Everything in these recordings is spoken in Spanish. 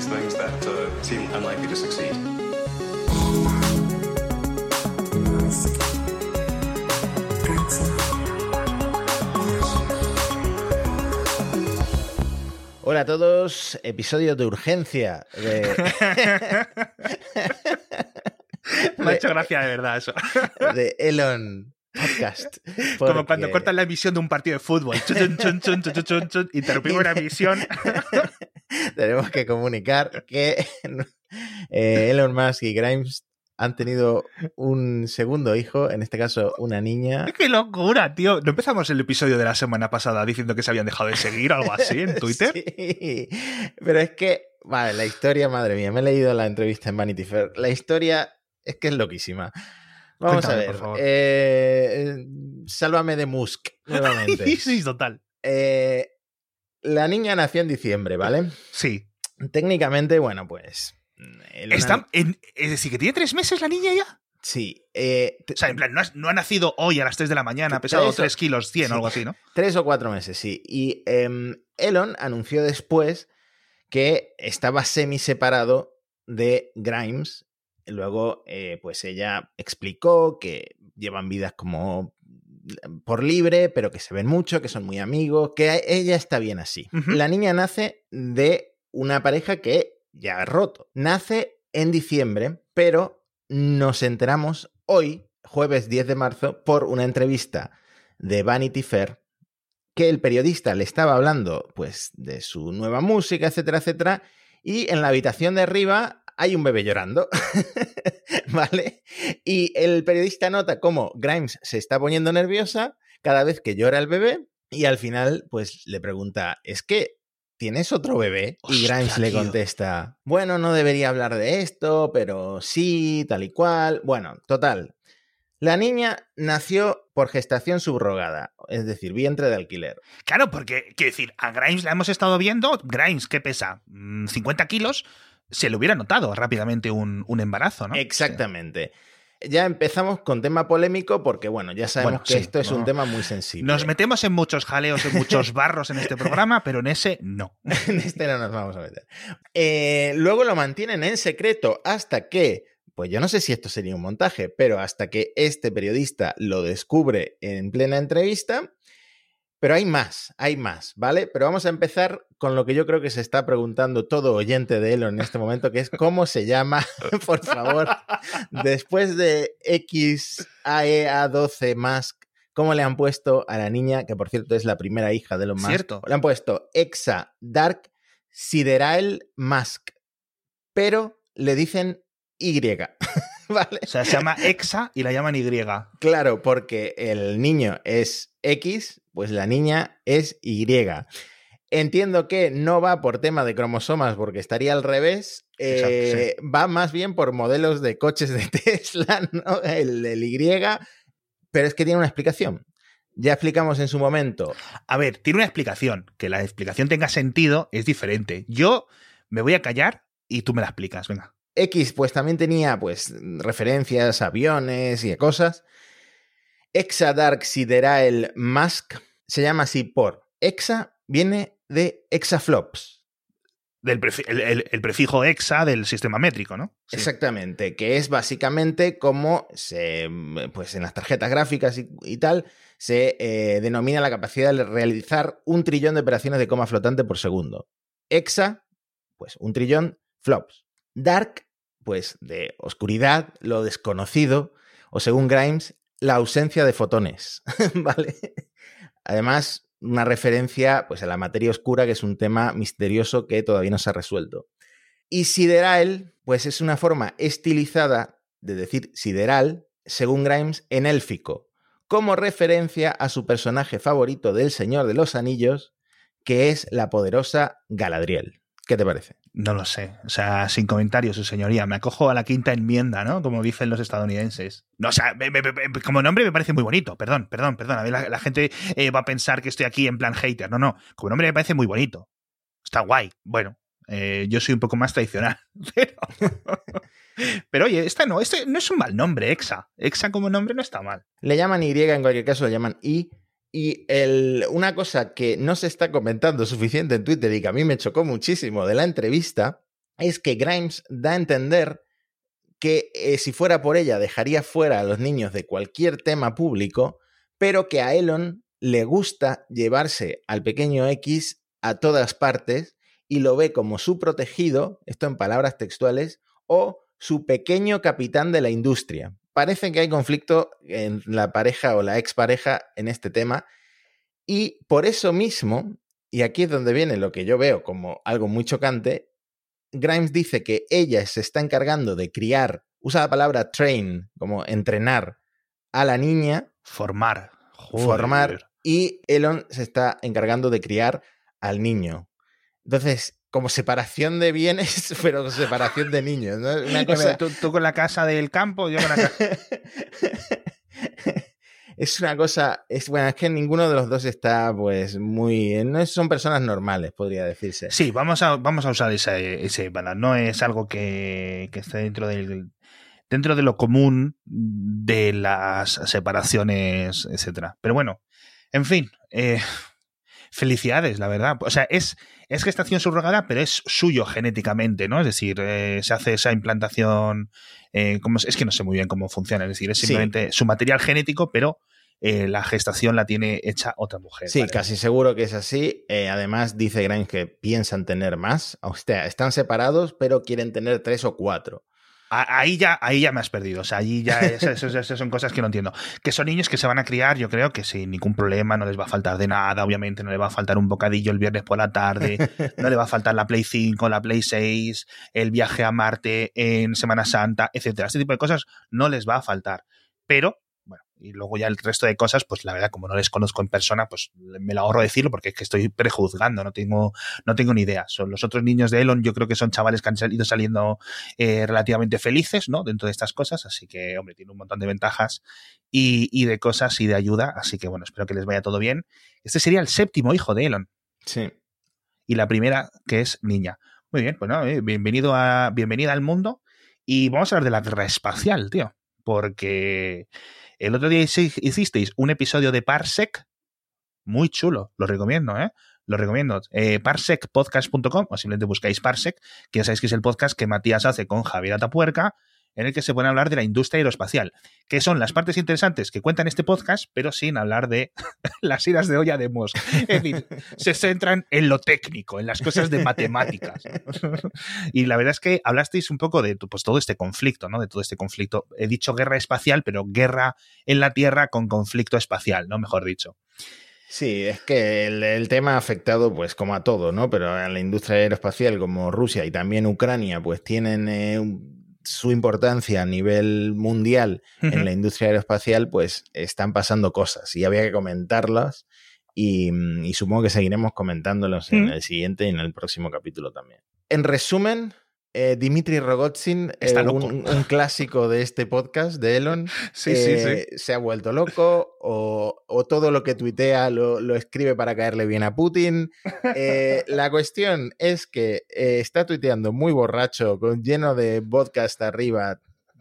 these things that uh, seem unlikely to succeed. Hola a todos, episodio de urgencia de, Me ha hecho gracia de verdad eso. de Elon Podcast. Como cuando cortan la emisión de un partido de fútbol. Interrumpimos la emisión. tenemos que comunicar que eh, Elon Musk y Grimes han tenido un segundo hijo, en este caso una niña. ¡Qué locura, tío! ¿No empezamos el episodio de la semana pasada diciendo que se habían dejado de seguir o algo así en Twitter? Sí, pero es que, vale, la historia, madre mía, me he leído la entrevista en Vanity Fair. La historia es que es loquísima. Vamos Cuéntame, a por ver. favor. eh, sálvame de Musk, nuevamente. sí, total. Eh, la niña nació en diciembre, ¿vale? Sí. Técnicamente, bueno, pues. Está en- es decir, que tiene tres meses la niña ya. Sí. eh, O sea, en plan, no ha, no ha nacido hoy a las 3 de la mañana, ha pesado Tres o- 3 kilos 100 Sí. o algo así, ¿no? Tres o cuatro meses, sí. Y em, Elon anunció después que estaba semi separado de Grimes. Luego, eh, pues ella explicó que llevan vidas como por libre, pero que se ven mucho, que son muy amigos, que ella está bien así. La niña nace de una pareja que ya ha roto. Nace en diciembre, pero nos enteramos hoy, jueves 10 de marzo, por una entrevista de Vanity Fair que el periodista le estaba hablando pues de su nueva música, etcétera, etcétera, y en la habitación de arriba hay un bebé llorando, ¿vale? Y el periodista nota cómo Grimes se está poniendo nerviosa cada vez que llora el bebé y al final pues le pregunta, ¿es que tienes otro bebé? y Grimes le tío. contesta, bueno, no debería hablar de esto, pero sí, tal y cual. Bueno, total, la niña nació por gestación subrogada, es decir, vientre de alquiler. Claro, porque, quiero decir, a Grimes la hemos estado viendo. Grimes, ¿qué pesa? Mm, 50 kilos. Se le hubiera notado rápidamente un, un embarazo, ¿no? Exactamente. Ya empezamos con tema polémico porque, bueno, ya sabemos Bueno, que sí, esto es un tema muy sensible. Nos metemos en muchos jaleos, en muchos barros en este programa, pero en ese no. en este no nos vamos a meter. Eh, luego lo mantienen en secreto hasta que, pues yo no sé si esto sería un montaje, pero hasta que este periodista lo descubre en plena entrevista. Pero hay más, hay más, ¿vale? Pero vamos a empezar con lo que yo creo que se está preguntando todo oyente de Elon en este momento, que es cómo se llama, por favor, después de XAEA12 Musk, ¿cómo le han puesto a la niña, que por cierto es la primera hija de Elon Musk? Cierto. Le han puesto Exa Dark Siderael Musk, pero le dicen Y. ¿Vale? O sea, se llama Exa y la llaman Y. Claro, porque el niño es X, pues la niña es Y. Entiendo que no va por tema de cromosomas porque estaría al revés. eh, Va más bien por modelos de coches de Tesla, ¿no? El, el Y. Pero es que tiene una explicación. Ya explicamos en su momento. A ver, tiene una explicación. Que la explicación tenga sentido es diferente. Yo me voy a callar y tú me la explicas. Venga. X, pues también tenía pues referencias a aviones y a cosas. Exa Dark Siderael Musk se llama así por Exa, viene de exaflops. Del prefi- el, el- el prefijo exa del sistema métrico, ¿no? Sí. Exactamente, que es básicamente como se, pues en las tarjetas gráficas y, y tal, se eh, denomina la capacidad de realizar un trillón de operaciones de coma flotante por segundo. Exa, pues un trillón, flops. Dark, pues de oscuridad, lo desconocido, o según Grimes, la ausencia de fotones, ¿vale? Además, una referencia pues, a la materia oscura, que es un tema misterioso que todavía no se ha resuelto. Y sideral, pues es una forma estilizada de decir sideral, según Grimes, en élfico, como referencia a su personaje favorito del Señor de los Anillos, que es la poderosa Galadriel. ¿Qué te parece? No lo sé. O sea, sin comentarios, su señoría. Me acojo a la quinta enmienda, ¿no? Como dicen los estadounidenses. No, o sea, me- me- me- como nombre me parece muy bonito. Perdón, perdón, perdón. A ver, la, la gente eh, va a pensar que estoy aquí en plan hater. No, no. Como nombre me parece muy bonito. Está guay. Bueno, eh, yo soy un poco más tradicional. Pero, pero oye, esta no, este no es un mal nombre, Exa. Exa como nombre no está mal. Le llaman Y, en cualquier caso le llaman I. Y una cosa que no se está comentando suficiente en Twitter y que a mí me chocó muchísimo de la entrevista es que Grimes da a entender que eh, si fuera por ella dejaría fuera a los niños de cualquier tema público, pero que a Elon le gusta llevarse al pequeño X a todas partes y lo ve como su protegido, esto en palabras textuales, o su pequeño capitán de la industria. Parece que hay conflicto en la pareja o la expareja en este tema y por eso mismo, y aquí es donde viene lo que yo veo como algo muy chocante, Grimes dice que ella se está encargando de criar, usa la palabra train, como entrenar a la niña. Formar. Formar. Y Elon se está encargando de criar al niño. Entonces, como separación de bienes, pero separación de niños. ¿no? Una cosa... ¿Tú, tú, con la casa del campo, yo con la casa. es una cosa, es bueno, es que ninguno de los dos está pues muy, no son personas normales, podría decirse. Sí, vamos a, vamos a usar ese, ese no es algo que, que esté dentro del dentro de lo común de las separaciones, etcétera. Pero bueno, en fin, eh, felicidades, la verdad. O sea, es, es gestación subrogada, pero es suyo genéticamente, ¿no? Es decir, eh, se hace esa implantación. Eh, como, es que no sé muy bien cómo funciona, es decir, es simplemente su material genético, pero eh, la gestación la tiene hecha otra mujer. Sí, casi seguro que es así. Eh, además, dice Grimes que piensan tener más. O sea, están separados, pero quieren tener tres o cuatro. Ahí ya, ahí ya me has perdido. O sea, ahí ya esas, son cosas que no entiendo. Que son niños que se van a criar, yo creo que sin ningún problema, no les va a faltar de nada, obviamente, no le va a faltar un bocadillo el viernes por la tarde, no le va a faltar la Play 5, la Play 6, el viaje a Marte en Semana Santa, etcétera. Este tipo de cosas no les va a faltar. Pero y luego ya el resto de cosas, pues la verdad, como no les conozco en persona, pues me lo ahorro decirlo porque es que estoy prejuzgando, no tengo, no tengo ni idea. Son los otros niños de Elon, yo creo que son chavales que han ido saliendo eh, relativamente felices, ¿no? Dentro de estas cosas, así que, hombre, tiene un montón de ventajas y, y de cosas y de ayuda, así que bueno, espero que les vaya todo bien. Este sería el séptimo hijo de Elon. Sí. Y la primera, que es niña. Muy bien, pues no, eh, bienvenido a, bienvenida al mundo. Y vamos a hablar de la guerra espacial, tío. Porque el otro día hicisteis un episodio de Parsec muy chulo, lo recomiendo, ¿eh? Lo recomiendo. Eh, parsecpodcast.com o simplemente buscáis Parsec, que ya sabéis que es el podcast que Matías hace con Javier Atapuerca en el que se puede hablar de la industria aeroespacial, que son las partes interesantes que cuentan este podcast, pero sin hablar de las iras de olla de Musk. Es decir, se centran en lo técnico, en las cosas de matemáticas. y la verdad es que hablasteis un poco de pues, todo este conflicto, ¿no? De todo este conflicto. He dicho guerra espacial, pero guerra en la Tierra con conflicto espacial, ¿no? Mejor dicho. Sí, es que el, tema ha afectado, pues, como a todo, ¿no? Pero a la industria aeroespacial, como Rusia y también Ucrania, pues tienen eh, un su importancia a nivel mundial en la industria aeroespacial, pues están pasando cosas y había que comentarlas y, mm, supongo que seguiremos comentándolos en el siguiente y en el próximo capítulo también. En resumen, eh, Dimitri Rogozin, eh, un, clásico de este podcast de Elon, eh, se ha vuelto loco o, todo lo que tuitea lo, escribe para caerle bien a Putin. la cuestión es que está tuiteando muy borracho, con, lleno de vodka hasta arriba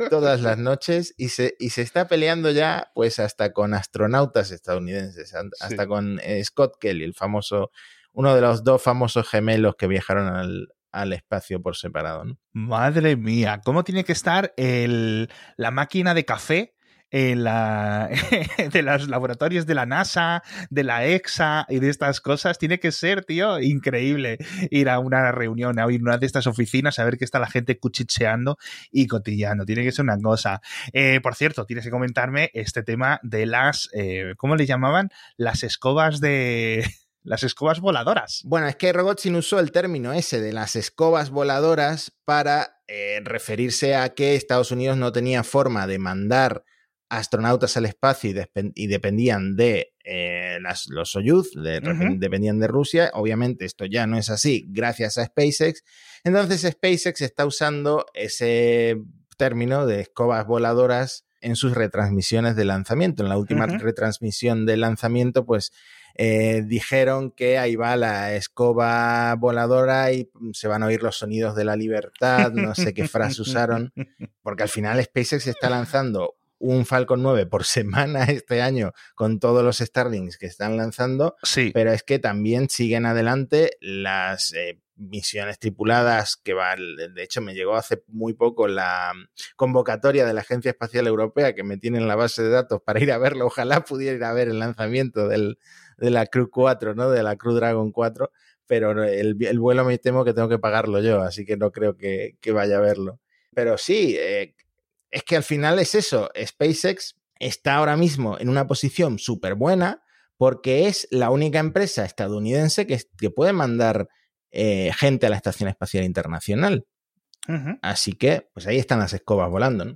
todas las noches y se, y se está peleando ya pues hasta con astronautas estadounidenses, hasta con Scott Kelly, el famoso, uno de los dos famosos gemelos que viajaron al, al espacio por separado. ¿no? Madre mía, ¿cómo tiene que estar el, la máquina de café en la, de los laboratorios de la NASA, de la EXA y de estas cosas? Tiene que ser, tío, increíble ir a una reunión, a una de estas oficinas, a ver qué está la gente cuchicheando y cotillando. Tiene que ser una cosa. Eh, por cierto, tienes que comentarme este tema de las, eh, ¿cómo le llamaban? Las escobas de las escobas voladoras. Bueno, es que Rogozin usó el término ese de las escobas voladoras para eh, referirse a que Estados Unidos no tenía forma de mandar astronautas al espacio y, dependían de eh, los Soyuz, dependían de Rusia. Obviamente esto ya no es así gracias a SpaceX. Entonces SpaceX está usando ese término de escobas voladoras en sus retransmisiones de lanzamiento. En la última retransmisión de lanzamiento, pues eh, dijeron que ahí va la escoba voladora y se van a oír los sonidos de la libertad, no sé qué frase usaron, porque al final SpaceX está lanzando un Falcon 9 por semana este año con todos los Starlings que están lanzando, sí. pero es que también siguen adelante las... Eh, misiones tripuladas que van, de hecho me llegó hace muy poco la convocatoria de la Agencia Espacial Europea que me tiene en la base de datos para ir a verlo, ojalá pudiera ir a ver el lanzamiento del, de la Crew 4, ¿no? De la Crew Dragon 4, pero el, el, vuelo me temo que tengo que pagarlo yo, así que no creo que, que vaya a verlo. Pero sí, eh, es que al final es eso, SpaceX está ahora mismo en una posición súper buena porque es la única empresa estadounidense que, que puede mandar eh, gente a la Estación Espacial Internacional. Así que, pues ahí están las escobas volando, ¿no?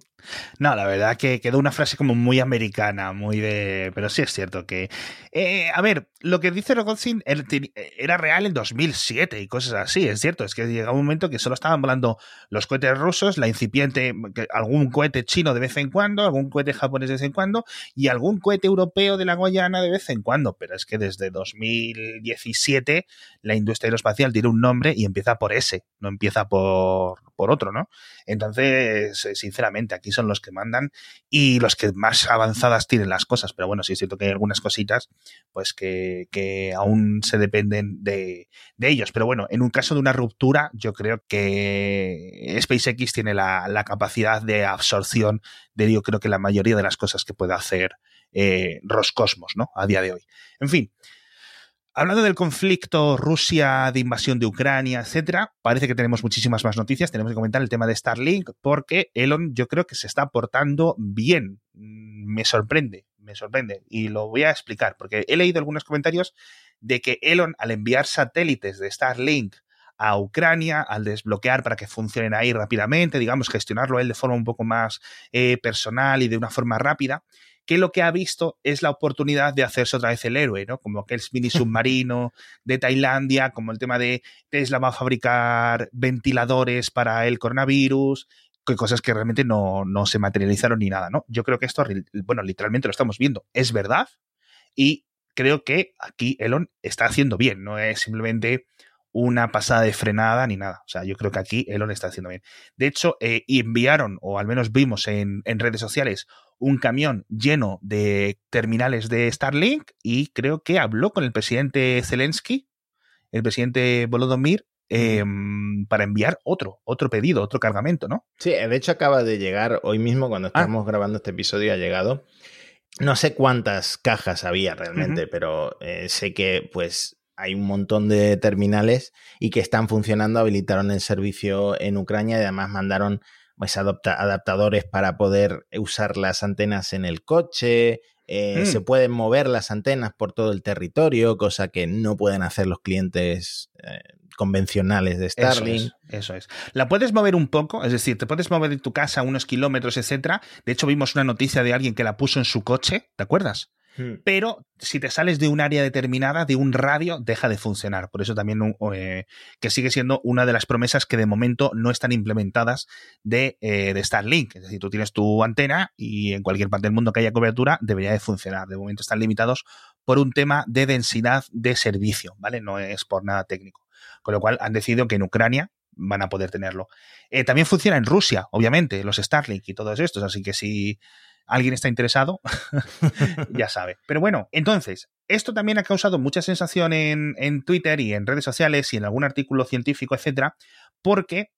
No, la verdad que quedó una frase como muy americana, muy de... Pero sí es cierto que... Eh, a ver, lo que dice Rogozin era real en 2007 y cosas así, es cierto. Es que llegaba un momento que solo estaban volando los cohetes rusos, la incipiente, algún cohete chino de vez en cuando, algún cohete japonés de vez en cuando y algún cohete europeo de la Guayana de vez en cuando. Pero es que desde 2017 la industria aeroespacial tiene un nombre y empieza por ese, no empieza por, por otro, ¿no? Entonces, sinceramente, aquí son los que mandan y los que más avanzadas tienen las cosas. Pero bueno, sí es cierto que hay algunas cositas pues que, que aún se dependen de, de, ellos. Pero bueno, en un caso de una ruptura, yo creo que SpaceX tiene la, la capacidad de absorción de yo creo que la mayoría de las cosas que puede hacer eh, Roscosmos, ¿no? A día de hoy. En fin. Hablando del conflicto Rusia de invasión de Ucrania, etcétera, parece que tenemos muchísimas más noticias. Tenemos que comentar el tema de Starlink porque Elon yo creo que se está portando bien. Mm, me sorprende, me sorprende. Y lo voy a explicar porque he leído algunos comentarios de que Elon al enviar satélites de Starlink a Ucrania, al desbloquear para que funcionen ahí rápidamente, digamos, gestionarlo él de forma un poco más eh, personal y de una forma rápida, que lo que ha visto es la oportunidad de hacerse otra vez el héroe, ¿no? Como aquel mini submarino de Tailandia, como el tema de Tesla va a fabricar ventiladores para el coronavirus, que cosas que realmente no, no se materializaron ni nada, ¿no? Yo creo que esto, bueno, literalmente lo estamos viendo, es verdad y creo que aquí Elon está haciendo bien, no es simplemente una pasada de frenada ni nada. O sea, yo creo que aquí Elon está haciendo bien. De hecho, eh, enviaron, o al menos vimos en, en, redes sociales, un camión lleno de terminales de Starlink y creo que habló con el presidente Zelensky, el presidente Volodymyr, eh, para enviar otro, otro pedido, otro cargamento, ¿no? Sí, de hecho acaba de llegar hoy mismo, cuando ah. estamos grabando este episodio, ha llegado. No sé cuántas cajas había realmente, uh -huh. pero eh, sé que pues hay un montón de terminales y que están funcionando, habilitaron el servicio en Ucrania y además mandaron pues, adaptadores para poder usar las antenas en el coche. Eh, mm. Se pueden mover las antenas por todo el territorio, cosa que no pueden hacer los clientes eh, convencionales de Starlink. Eso es, eso es, La puedes mover un poco, es decir, te puedes mover de tu casa unos kilómetros, etcétera. De hecho, vimos una noticia de alguien que la puso en su coche, ¿te acuerdas? Hmm. Pero si te sales de un área determinada, de un radio, deja de funcionar. Por eso también eh, que sigue siendo una de las promesas que de momento no están implementadas de, eh, de, Starlink. Es decir, tú tienes tu antena y en cualquier parte del mundo que haya cobertura debería de funcionar. De momento están limitados por un tema de densidad de servicio, ¿vale? No es por nada técnico. Con lo cual han decidido que en Ucrania van a poder tenerlo. Eh, también funciona en Rusia, obviamente, los Starlink y todos estos, así que si alguien está interesado, ya sabe. Pero bueno, entonces, esto también ha causado mucha sensación en, en, Twitter y en redes sociales y en algún artículo científico, etcétera, porque,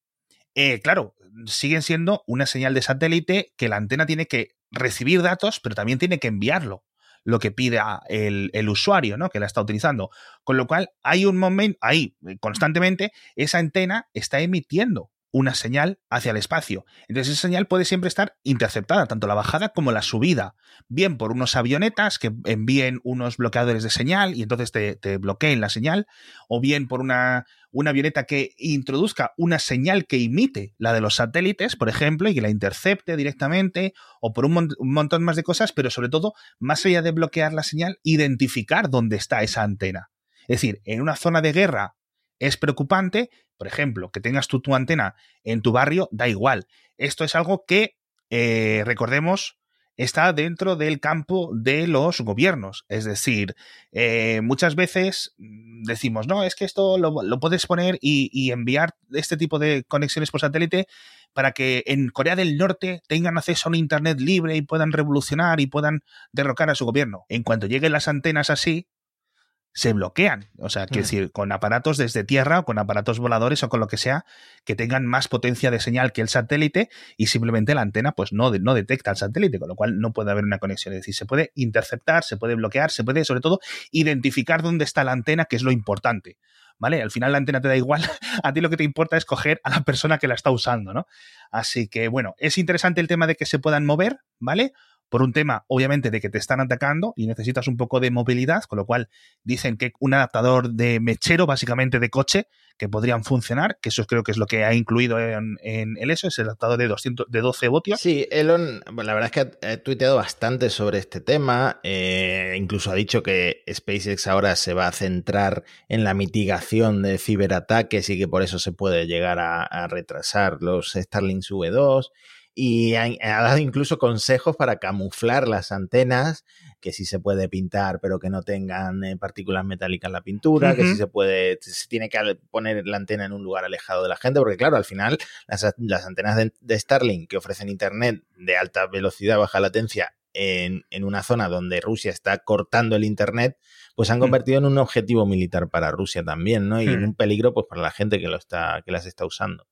eh, claro, siguen siendo una señal de satélite que la antena tiene que recibir datos, pero también tiene que enviarlo lo que pide el, el, usuario, ¿no? Que la está utilizando. Con lo cual, hay un momento, ahí, constantemente, esa antena está emitiendo una señal hacia el espacio. Entonces esa señal puede siempre estar interceptada, tanto la bajada como la subida, bien por unos avionetas que envíen unos bloqueadores de señal y entonces te, bloqueen la señal, o bien por una, una, avioneta que introduzca una señal que imite la de los satélites, por ejemplo, y que la intercepte directamente, o por un, un montón más de cosas, pero sobre todo, más allá de bloquear la señal, identificar dónde está esa antena. Es decir, en una zona de guerra es preocupante, por ejemplo, que tengas tú tu antena en tu barrio, da igual. Esto es algo que, eh, recordemos, está dentro del campo de los gobiernos. Es decir, eh, muchas veces decimos, no, es que esto lo, lo puedes poner y, y, enviar este tipo de conexiones por satélite para que en Corea del Norte tengan acceso a un Internet libre y puedan revolucionar y puedan derrocar a su gobierno. En cuanto lleguen las antenas así, se bloquean. O sea, quiero decir, con aparatos desde tierra o con aparatos voladores o con lo que sea que tengan más potencia de señal que el satélite y simplemente la antena pues no, no detecta el satélite, con lo cual no puede haber una conexión. Es decir, se puede interceptar, se puede bloquear, se puede sobre todo identificar dónde está la antena, que es lo importante. ¿Vale? Al final la antena te da igual, a ti lo que te importa es coger a la persona que la está usando, ¿no? Así que bueno, es interesante el tema de que se puedan mover, ¿vale? Por un tema, obviamente, de que te están atacando y necesitas un poco de movilidad, con lo cual dicen que un adaptador de mechero, básicamente de coche, que podrían funcionar, que eso creo que es lo que ha incluido en, el eso, es el adaptador de, 200, de 12 voltios. Sí, Elon, la verdad es que ha, tuiteado bastante sobre este tema, eh, incluso ha dicho que SpaceX ahora se va a centrar en la mitigación de ciberataques y que por eso se puede llegar a, retrasar los Starlink V2 y ha, dado incluso consejos para camuflar las antenas, que sí se puede pintar, pero que no tengan eh, partículas metálicas en la pintura, que sí se puede, se tiene que poner la antena en un lugar alejado de la gente, porque claro, al final las, antenas de, Starlink que ofrecen internet de alta velocidad, baja latencia, en, en, una zona donde Rusia está cortando el internet, pues han mm. convertido en un objetivo militar para Rusia también, ¿no? Y en mm. un peligro, pues, para la gente que lo está, que las está usando.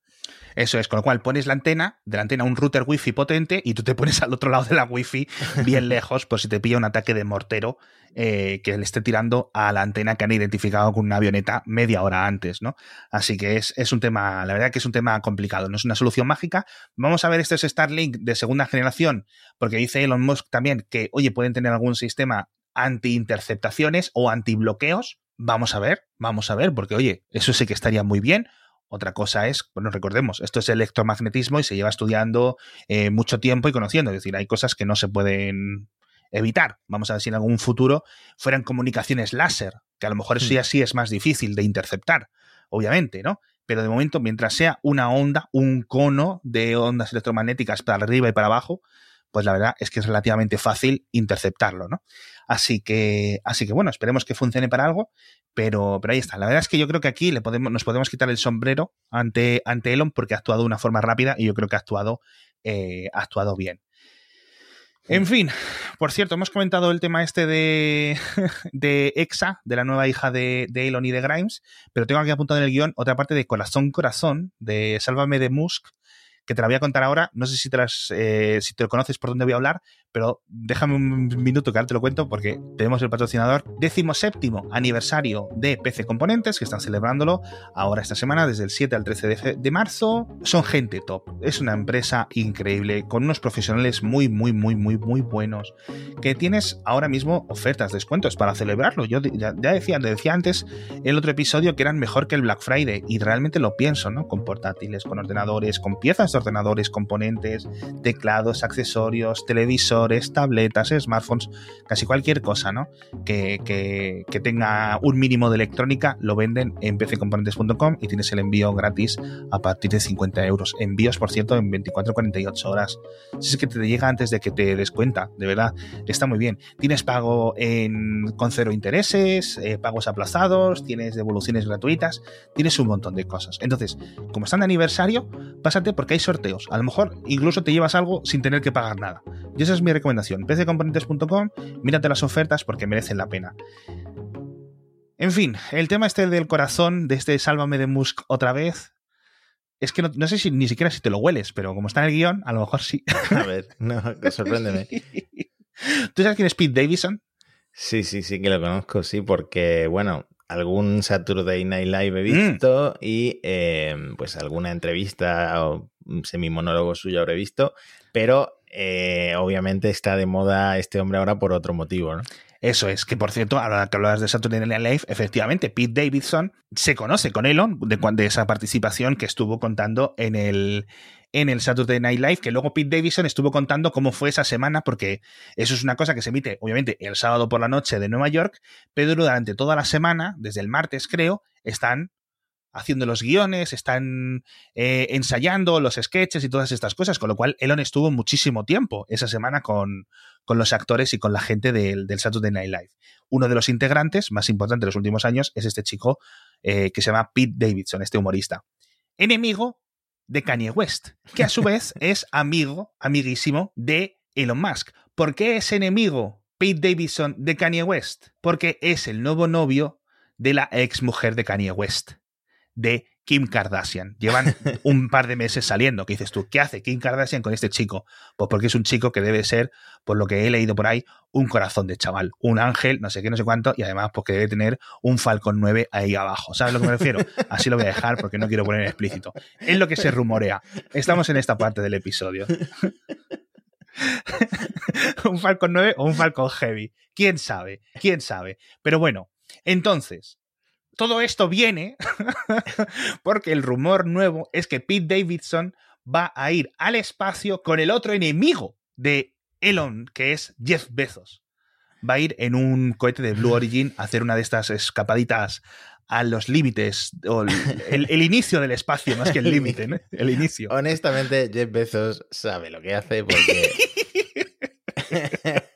Eso es, con lo cual pones la antena, de la antena un router wifi potente y tú te pones al otro lado de la wifi bien lejos por si te pilla un ataque de mortero eh, que le esté tirando a la antena que han identificado con una avioneta media hora antes, ¿no? Así que es, es un tema, la verdad que es un tema complicado, no es una solución mágica. Vamos a ver este es Starlink de segunda generación, porque dice Elon Musk también que, oye, pueden tener algún sistema anti-interceptaciones o anti-bloqueos. Vamos a ver, vamos a ver, porque oye, eso sí que estaría muy bien. Otra cosa es, bueno, recordemos, esto es electromagnetismo y se lleva estudiando eh, mucho tiempo y conociendo. Es decir, hay cosas que no se pueden evitar. Vamos a ver si en algún futuro fueran comunicaciones láser, que a lo mejor eso hmm. ya sí es más difícil de interceptar, obviamente, ¿no? Pero de momento, mientras sea una onda, un cono de ondas electromagnéticas para arriba y para abajo, pues la verdad es que es relativamente fácil interceptarlo, ¿no? Así que, así que bueno, esperemos que funcione para algo, pero, pero ahí está. La verdad es que yo creo que aquí le podemos, nos podemos quitar el sombrero ante, ante Elon porque ha actuado de una forma rápida y yo creo que ha actuado, eh, ha actuado bien. En fin, por cierto, hemos comentado el tema este de, de EXA, de la nueva hija de, de, Elon y de Grimes, pero tengo aquí apuntado en el guion otra parte de Corazón Corazón, de Sálvame de Musk, que te la voy a contar ahora. No sé si te, las, eh, si te conoces por dónde voy a hablar, pero déjame un minuto que ahora te lo cuento porque tenemos el patrocinador décimo séptimo aniversario de PC Componentes que están celebrándolo ahora esta semana desde el 7 al 13 de, marzo. Son gente top. Es una empresa increíble con unos profesionales muy, muy, muy, muy, muy buenos que tienes ahora mismo ofertas, descuentos para celebrarlo. Yo ya, decía, decía antes el otro episodio que eran mejor que el Black Friday y realmente lo pienso, ¿no? Con portátiles, con ordenadores, con piezas ordenadores, componentes, teclados, accesorios, televisores, tabletas, smartphones, casi cualquier cosa, ¿no? Que, tenga un mínimo de electrónica, lo venden en pccomponentes.com y tienes el envío gratis a partir de 50 euros. Envíos, por cierto, en 24-48 horas. Si es que te llega antes de que te des cuenta, de verdad, está muy bien. Tienes pago en, con cero intereses, eh, pagos aplazados, tienes devoluciones gratuitas, tienes un montón de cosas. Entonces, como están de aniversario, pásate porque hay sorteos. A lo mejor incluso te llevas algo sin tener que pagar nada. Y esa es mi recomendación. pccomponentes.com, mírate las ofertas porque merecen la pena. En fin, el tema este del corazón, de este Sálvame de Musk otra vez, es que no, sé si ni siquiera si te lo hueles, pero como está en el guion, a lo mejor sí. A ver, no, sorpréndeme. ¿Tú sabes quién es Pete Davidson? Sí, sí, sí que lo conozco, sí, porque, bueno, algún Saturday Night Live he mm. visto y eh, pues alguna entrevista o semi-monólogo suyo habré visto, pero eh, obviamente está de moda este hombre ahora por otro motivo, ¿no? Eso es, que por cierto, ahora que hablas de Saturday Night Live, efectivamente, Pete Davidson se conoce con Elon de, de esa participación que estuvo contando en el, en el Saturday Night Live, que luego Pete Davidson estuvo contando cómo fue esa semana, porque eso es una cosa que se emite, obviamente, el sábado por la noche de Nueva York, pero durante toda la semana, desde el martes creo, están haciendo los guiones, están eh, ensayando los sketches y todas estas cosas, con lo cual Elon estuvo muchísimo tiempo esa semana con, con los actores y con la gente del, del, Saturday Night Live. Uno de los integrantes más importantes de los últimos años es este chico eh, que se llama Pete Davidson, este humorista. Enemigo de Kanye West, que a su vez es amigo, amiguísimo de Elon Musk. ¿Por qué es enemigo Pete Davidson de Kanye West? Porque es el nuevo novio de la ex mujer de Kanye West, de Kim Kardashian. Llevan un par de meses saliendo. ¿Qué dices tú? ¿Qué hace Kim Kardashian con este chico? Pues porque es un chico que debe ser, por lo que he leído por ahí, un corazón de chaval, un ángel, no sé qué, no sé cuánto, y además porque debe tener un Falcon 9 ahí abajo. ¿Sabes a lo que me refiero? Así lo voy a dejar porque no quiero poner explícito. Es lo que se rumorea. Estamos en esta parte del episodio. un Falcon 9 o un Falcon Heavy. ¿Quién sabe? ¿Quién sabe? Pero bueno, entonces, todo esto viene porque el rumor nuevo es que Pete Davidson va a ir al espacio con el otro enemigo de Elon, que es Jeff Bezos. Va a ir en un cohete de Blue Origin a hacer una de estas escapaditas a los límites, o el, el, inicio del espacio, más que el límite, ¿no? el inicio. Honestamente, Jeff Bezos sabe lo que hace porque...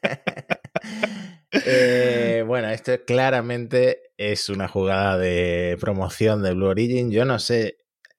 Eh, bueno, esto claramente es una jugada de promoción de Blue Origin. Yo no sé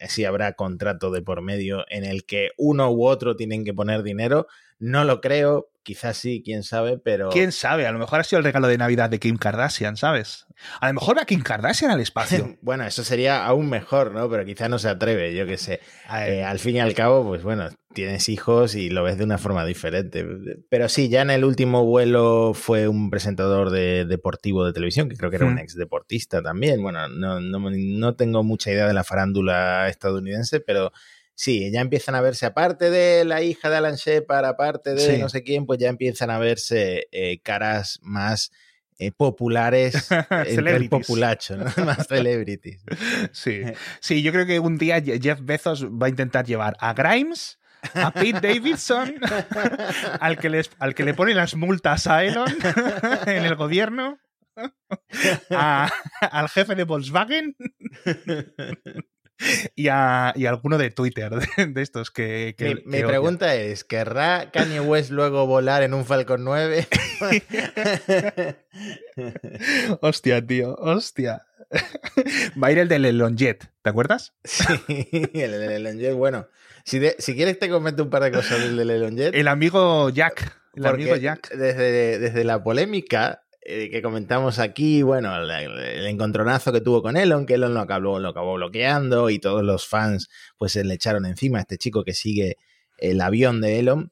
si habrá contrato de por medio en el que uno u otro tienen que poner dinero. No lo creo, quizás sí, quién sabe, pero. Quién sabe, a lo mejor ha sido el regalo de Navidad de Kim Kardashian, ¿sabes? A lo mejor va Kim Kardashian al espacio. bueno, eso sería aún mejor, ¿no? Pero quizás no se atreve, yo qué sé. Eh, al fin y al cabo, pues bueno, tienes hijos y lo ves de una forma diferente. Pero sí, ya en el último vuelo fue un presentador de, deportivo de televisión, que creo que era un Hmm. ex deportista también. Bueno, no, no, no tengo mucha idea de la farándula estadounidense, pero sí, ya empiezan a verse, aparte de la hija de Alan Shepard, aparte de Sí. no sé quién, pues ya empiezan a verse eh, caras más eh, populares entre el populacho, ¿no? más celebrities. Sí. sí, yo creo que un día Jeff Bezos va a intentar llevar a Grimes, a Pete Davidson, al que, les, al que le pone las multas a Elon en el gobierno, a- al jefe de Volkswagen y a, y a alguno de Twitter, de, de estos que... que- Mi, que mi pregunta es, ¿querrá Kanye West luego volar en un Falcon 9? Hostia, tío, hostia. Va a ir el del Elon Jet, ¿te acuerdas? sí, el del Elon Jet, bueno. Si, de- si quieres te comento un par de cosas del del Elon Jet. El amigo Jack. El porque amigo Jack. Desde, desde la polémica eh, que comentamos aquí, bueno, el encontronazo que tuvo con Elon, que Elon lo acabó, lo acabó bloqueando y todos los fans pues se le echaron encima a este chico que sigue el avión de Elon.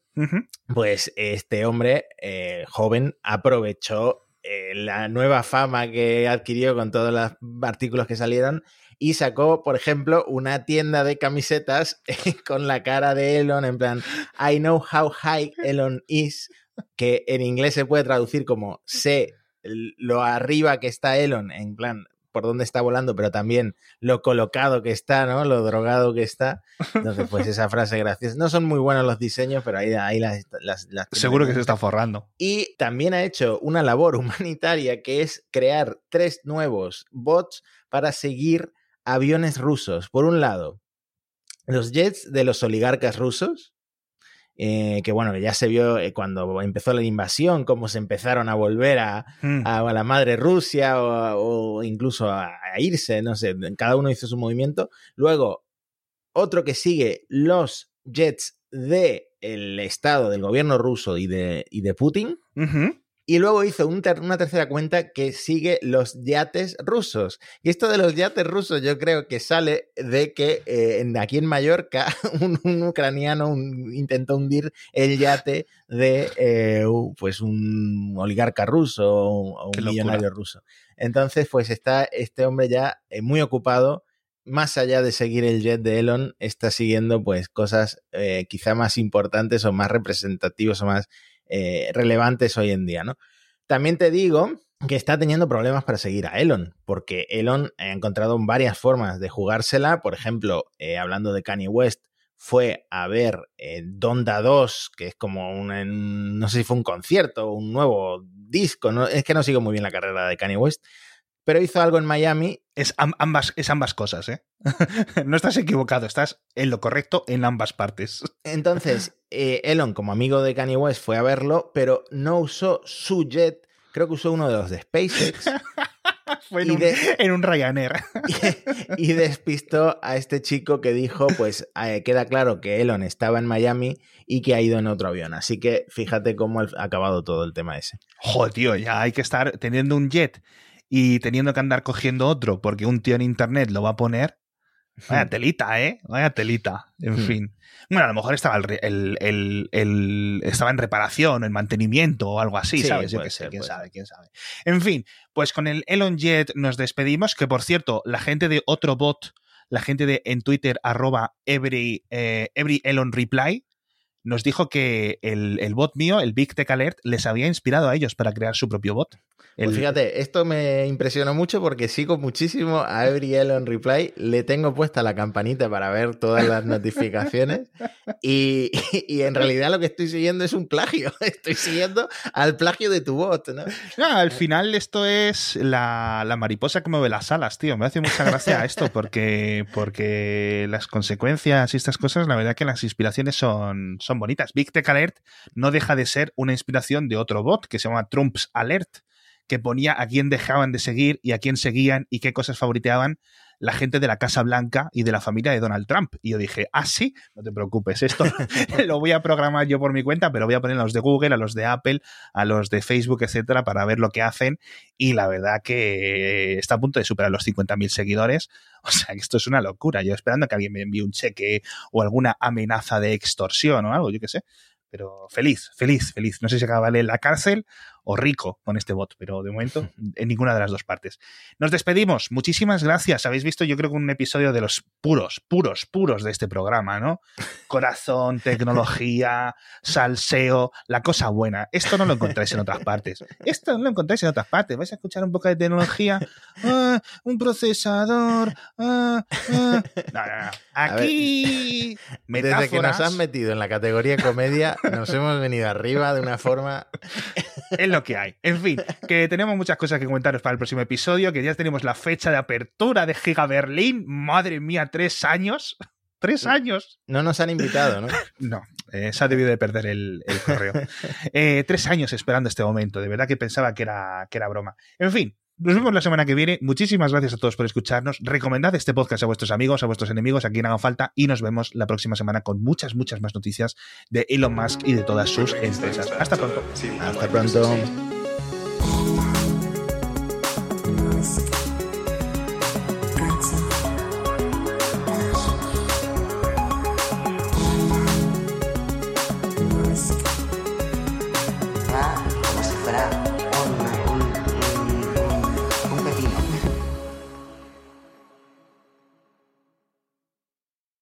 Pues este hombre eh, joven aprovechó eh, la nueva fama que adquirió con todos los artículos que salieron y sacó, por ejemplo, una tienda de camisetas con la cara de Elon en plan I know how high Elon is, que en inglés se puede traducir como sé lo arriba que está Elon, en plan por dónde está volando, pero también lo colocado que está, ¿no? Lo drogado que está. Entonces, pues esa frase graciosa. No son muy buenos los diseños, pero ahí, ahí las, las, las Seguro que se está forrando. y también ha hecho una labor humanitaria que es crear tres nuevos bots para seguir aviones rusos. Por un lado, los jets de los oligarcas rusos, eh, que bueno, que ya se vio eh, cuando empezó la invasión, cómo se empezaron a volver a, Mm. a la madre Rusia o, o incluso a, a irse, no sé, cada uno hizo su movimiento. Luego, otro que sigue los jets del el Estado, del gobierno ruso y de, y de Putin. Ujú. Y luego hizo un ter- una tercera cuenta que sigue los yates rusos. Y esto de los yates rusos yo creo que sale de que eh, en- aquí en Mallorca un, un ucraniano un- intentó hundir el yate de eh, pues un oligarca ruso o, un millonario ruso. Entonces pues está este hombre ya eh, muy ocupado. Más allá de seguir el jet de Elon, está siguiendo pues cosas eh, quizá más importantes o más representativas o más eh, relevantes hoy en día, ¿no? También te digo que está teniendo problemas para seguir a Elon, porque Elon ha encontrado varias formas de jugársela. Por ejemplo, eh, hablando de Kanye West, fue a ver eh, Donda 2, que es como un, no sé si fue un concierto un nuevo disco, ¿no? es que no sigo muy bien la carrera de Kanye West, pero hizo algo en Miami Es, am- ambas, es ambas cosas, ¿eh? no estás equivocado, estás en lo correcto en ambas partes. Entonces, eh, Elon, como amigo de Kanye West, fue a verlo, pero no usó su jet, creo que usó uno de los de SpaceX. Fue en, Y un, de- en un Ryanair. y despistó a este chico que dijo, pues eh, queda claro que Elon estaba en Miami y que ha ido en otro avión. Así que fíjate cómo ha acabado todo el tema ese. Joder, tío, ya hay que estar teniendo un jet y teniendo que andar cogiendo otro porque un tío en internet lo va a poner. Vaya telita, ¿eh? Vaya telita. En Hmm. fin. Bueno, a lo mejor estaba, el, el- el- el- estaba en reparación, en mantenimiento o algo así, Sí, ¿sabes? Yo puede qué sé, quién sabe, quién sabe. En fin, pues con el Elon Jet nos despedimos, que por cierto, la gente de otro bot, la gente de en Twitter, arroba every, eh, every Elon Reply, nos dijo que el, el bot mío, el Big Tech Alert, les había inspirado a ellos para crear su propio bot. Pues fíjate, esto me impresionó mucho porque sigo muchísimo a Every Elon Reply. Le tengo puesta la campanita para ver todas las notificaciones. Y, y en realidad lo que estoy siguiendo es un plagio. Estoy siguiendo al plagio de tu bot, ¿no? Ah, al final esto es la, la mariposa que mueve las alas, tío. Me hace mucha gracia esto porque, porque las consecuencias y estas cosas, la verdad que las inspiraciones son, son bonitas. Big Tech Alert no deja de ser una inspiración de otro bot que se llama Trump's Alert, que ponía a quién dejaban de seguir y a quién seguían y qué cosas favoriteaban la gente de la Casa Blanca y de la familia de Donald Trump. Y yo dije, ah, sí, no te preocupes, esto lo voy a programar yo por mi cuenta, pero voy a poner a los de Google, a los de Apple, a los de Facebook, etcétera, para ver lo que hacen. Y la verdad que está a punto de superar los 50.000 seguidores. O sea que esto es una locura. Yo esperando que alguien me envíe un cheque o alguna amenaza de extorsión o algo, yo qué sé. Pero feliz, feliz, feliz. No sé si acabaré en la cárcel o rico con este bot, pero de momento en ninguna de las dos partes. Nos despedimos. Muchísimas gracias. Habéis visto, yo creo que un episodio de los puros, puros, puros de este programa, ¿no? Corazón, tecnología, salseo, la cosa buena. Esto no lo encontráis en otras partes. Esto no lo encontráis en otras partes. Vais a escuchar un poco de tecnología. Ah, un procesador. ah, ah. No, no, no. Aquí. Desde que nos has metido en la categoría comedia, nos hemos venido arriba de una forma. es lo que hay. En fin, que tenemos muchas cosas que comentaros para el próximo episodio, que ya tenemos la fecha de apertura de Giga Berlín. Madre mía, tres años. Tres años. No nos han invitado, ¿no? No, eh, se ha debido de perder el, el correo. Eh, tres años esperando este momento. De verdad que pensaba que era, que era broma. En fin. Nos vemos la semana que viene. Muchísimas gracias a todos por escucharnos. Recomendad este podcast a vuestros amigos, a vuestros enemigos, a quien haga falta. Y nos vemos la próxima semana con muchas, muchas más noticias de Elon Musk y de todas sus empresas. Hasta pronto. Hasta pronto.